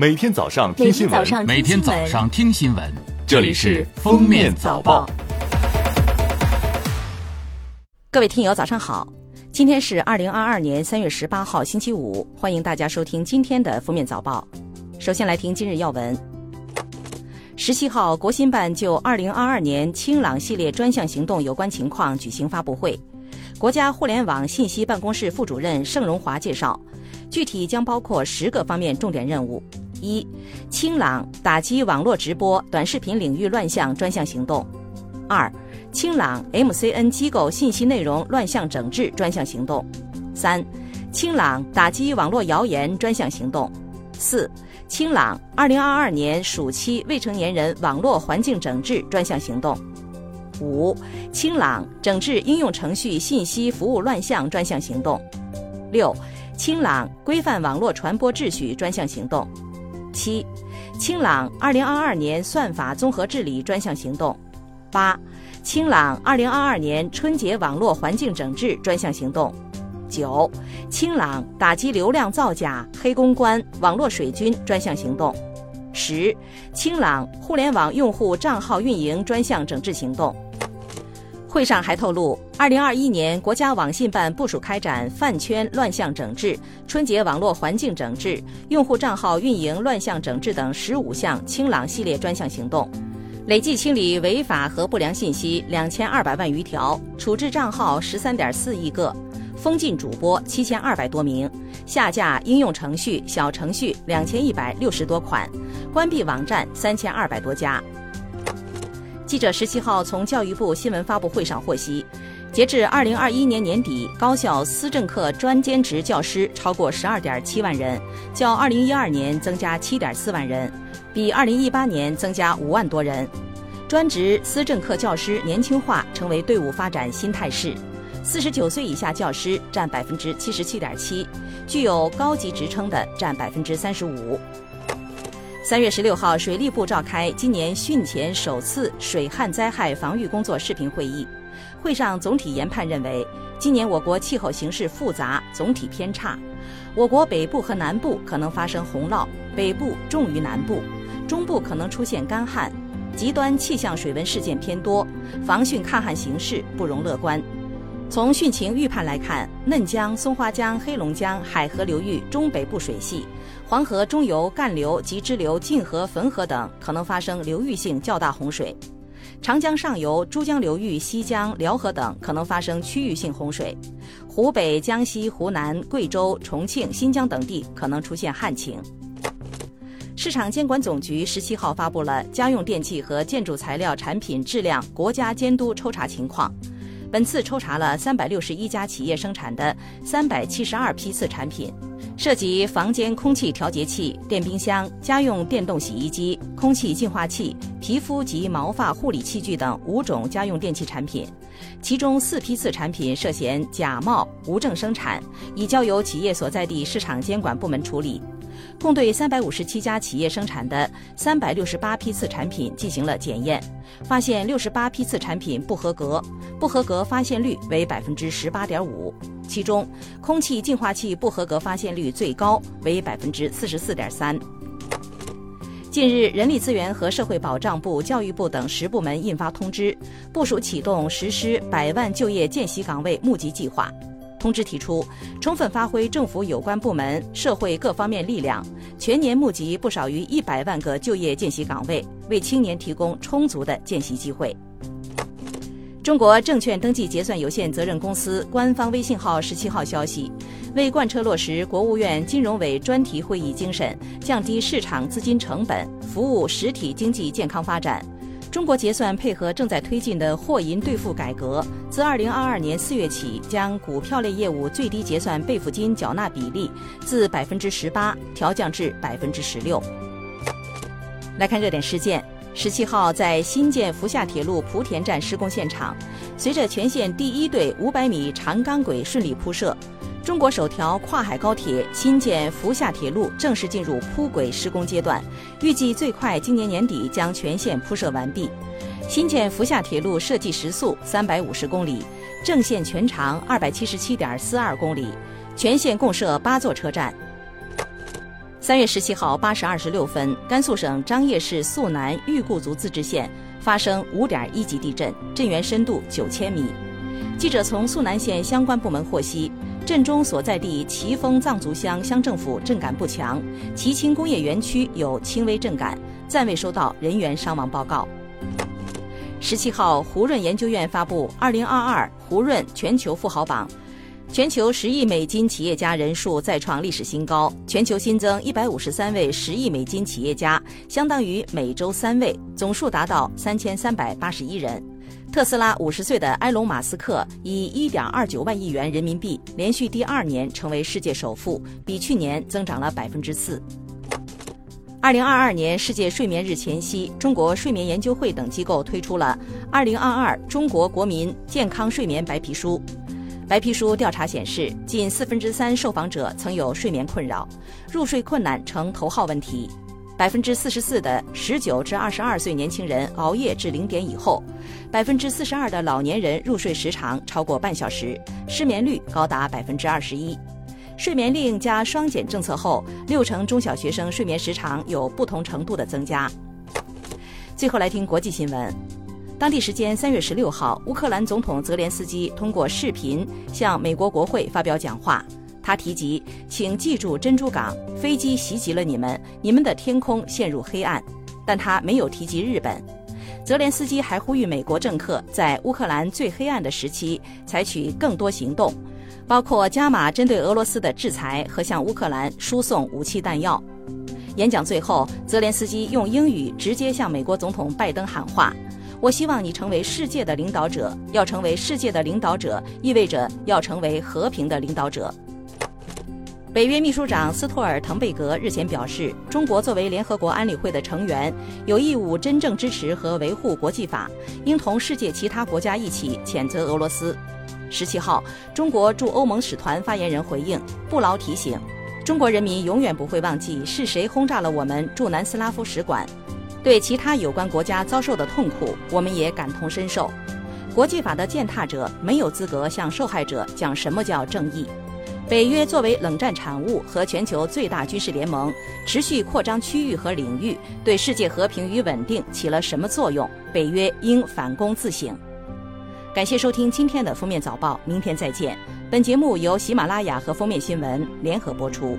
每天早上听新闻，每天早上听新闻，这里是《封面早报》。各位听友，早上好！今天是二零二二年三月十八号，星期五，欢迎大家收听今天的《封面早报》。首先来听今日要闻。十七号，国新办就二零二二年清朗系列专项行动有关情况举行发布会。国家互联网信息办公室副主任盛荣华介绍，具体将包括十个方面重点任务。一、清朗打击网络直播、短视频领域乱象专项行动；二、清朗 MCN 机构信息内容乱象整治专项行动；三、清朗打击网络谣言专项行动；四、清朗2022年暑期未成年人网络环境整治专项行动；五、清朗整治应用程序信息服务乱象专项行动；六、清朗规范网络传播秩序专项行动。七，清朗二零二二年算法综合治理专项行动；八，清朗二零二二年春节网络环境整治专项行动；九，清朗打击流量造假、黑公关、网络水军专项行动；十，清朗互联网用户账号运营专项整治行动。会上还透露，二零二一年国家网信办部署开展饭圈乱象整治、春节网络环境整治、用户账号运营乱象整治等十五项清朗系列专项行动，累计清理违法和不良信息两千二百万余条，处置账号十三点四亿个，封禁主播七千二百多名，下架应用程序、小程序两千一百六十多款，关闭网站三千二百多家。记者十七号从教育部新闻发布会上获悉，截至二零二一年年底，高校思政课专兼职教师超过十二点七万人，较二零一二年增加七点四万人，比二零一八年增加五万多人。专职思政课教师年轻化成为队伍发展新态势，四十九岁以下教师占百分之七十七点七，具有高级职称的占百分之三十五。三月十六号，水利部召开今年汛前首次水旱灾害防御工作视频会议。会上总体研判认为，今年我国气候形势复杂，总体偏差。我国北部和南部可能发生洪涝，北部重于南部，中部可能出现干旱，极端气象水文事件偏多，防汛抗旱形势不容乐观。从汛情预判来看，嫩江、松花江、黑龙江、海河流域中北部水系。黄河中游干流及支流泾河、汾河等可能发生流域性较大洪水；长江上游珠江流域西江、辽河等可能发生区域性洪水；湖北、江西、湖南、贵州、重庆、新疆等地可能出现旱情。市场监管总局十七号发布了家用电器和建筑材料产品质量国家监督抽查情况，本次抽查了三百六十一家企业生产的三百七十二批次产品。涉及房间空气调节器、电冰箱、家用电动洗衣机、空气净化器、皮肤及毛发护理器具等五种家用电器产品，其中四批次产品涉嫌假冒、无证生产，已交由企业所在地市场监管部门处理。共对三百五十七家企业生产的三百六十八批次产品进行了检验，发现六十八批次产品不合格，不合格发现率为百分之十八点五。其中，空气净化器不合格发现率最高，为百分之四十四点三。近日，人力资源和社会保障部、教育部等十部门印发通知，部署启动实施百万就业见习岗位募集计划。通知提出，充分发挥政府有关部门、社会各方面力量，全年募集不少于一百万个就业见习岗位，为青年提供充足的见习机会。中国证券登记结算有限责任公司官方微信号十七号消息，为贯彻落实国务院金融委专题会议精神，降低市场资金成本，服务实体经济健康发展，中国结算配合正在推进的货银兑付改革，自二零二二年四月起，将股票类业务最低结算备付金缴纳比例自百分之十八调降至百分之十六。来看热点事件。十七号，在新建福厦铁路莆田站施工现场，随着全线第一对五百米长钢轨顺利铺设，中国首条跨海高铁新建福厦铁路正式进入铺轨施工阶段，预计最快今年年底将全线铺设完毕。新建福厦铁路设计时速三百五十公里，正线全长二百七十七点四二公里，全线共设八座车站。三月十七号八时二十六分，甘肃省张掖市肃南玉固族自治县发生五点一级地震，震源深度九千米。记者从肃南县相关部门获悉，震中所在地奇峰藏族乡乡政府震感不强，奇青工业园区有轻微震感，暂未收到人员伤亡报告。十七号，胡润研究院发布《二零二二胡润全球富豪榜》。全球十亿美金企业家人数再创历史新高，全球新增一百五十三位十亿美金企业家，相当于每周三位，总数达到三千三百八十一人。特斯拉五十岁的埃隆·马斯克以一点二九万亿元人民币连续第二年成为世界首富，比去年增长了百分之四。二零二二年世界睡眠日前夕，中国睡眠研究会等机构推出了《二零二二中国国民健康睡眠白皮书》。白皮书调查显示，近四分之三受访者曾有睡眠困扰，入睡困难成头号问题。百分之四十四的十九至二十二岁年轻人熬夜至零点以后，百分之四十二的老年人入睡时长超过半小时，失眠率高达百分之二十一。睡眠令加双减政策后，六成中小学生睡眠时长有不同程度的增加。最后来听国际新闻。当地时间三月十六号，乌克兰总统泽连斯基通过视频向美国国会发表讲话。他提及，请记住珍珠港，飞机袭击了你们，你们的天空陷入黑暗。但他没有提及日本。泽连斯基还呼吁美国政客在乌克兰最黑暗的时期采取更多行动，包括加码针对俄罗斯的制裁和向乌克兰输送武器弹药。演讲最后，泽连斯基用英语直接向美国总统拜登喊话。我希望你成为世界的领导者。要成为世界的领导者，意味着要成为和平的领导者。北约秘书长斯托尔滕贝格日前表示，中国作为联合国安理会的成员，有义务真正支持和维护国际法，应同世界其他国家一起谴责俄罗斯。十七号，中国驻欧盟使团发言人回应，不劳提醒，中国人民永远不会忘记是谁轰炸了我们驻南斯拉夫使馆。对其他有关国家遭受的痛苦，我们也感同身受。国际法的践踏者没有资格向受害者讲什么叫正义。北约作为冷战产物和全球最大军事联盟，持续扩张区域和领域，对世界和平与稳定起了什么作用？北约应反躬自省。感谢收听今天的封面早报，明天再见。本节目由喜马拉雅和封面新闻联合播出。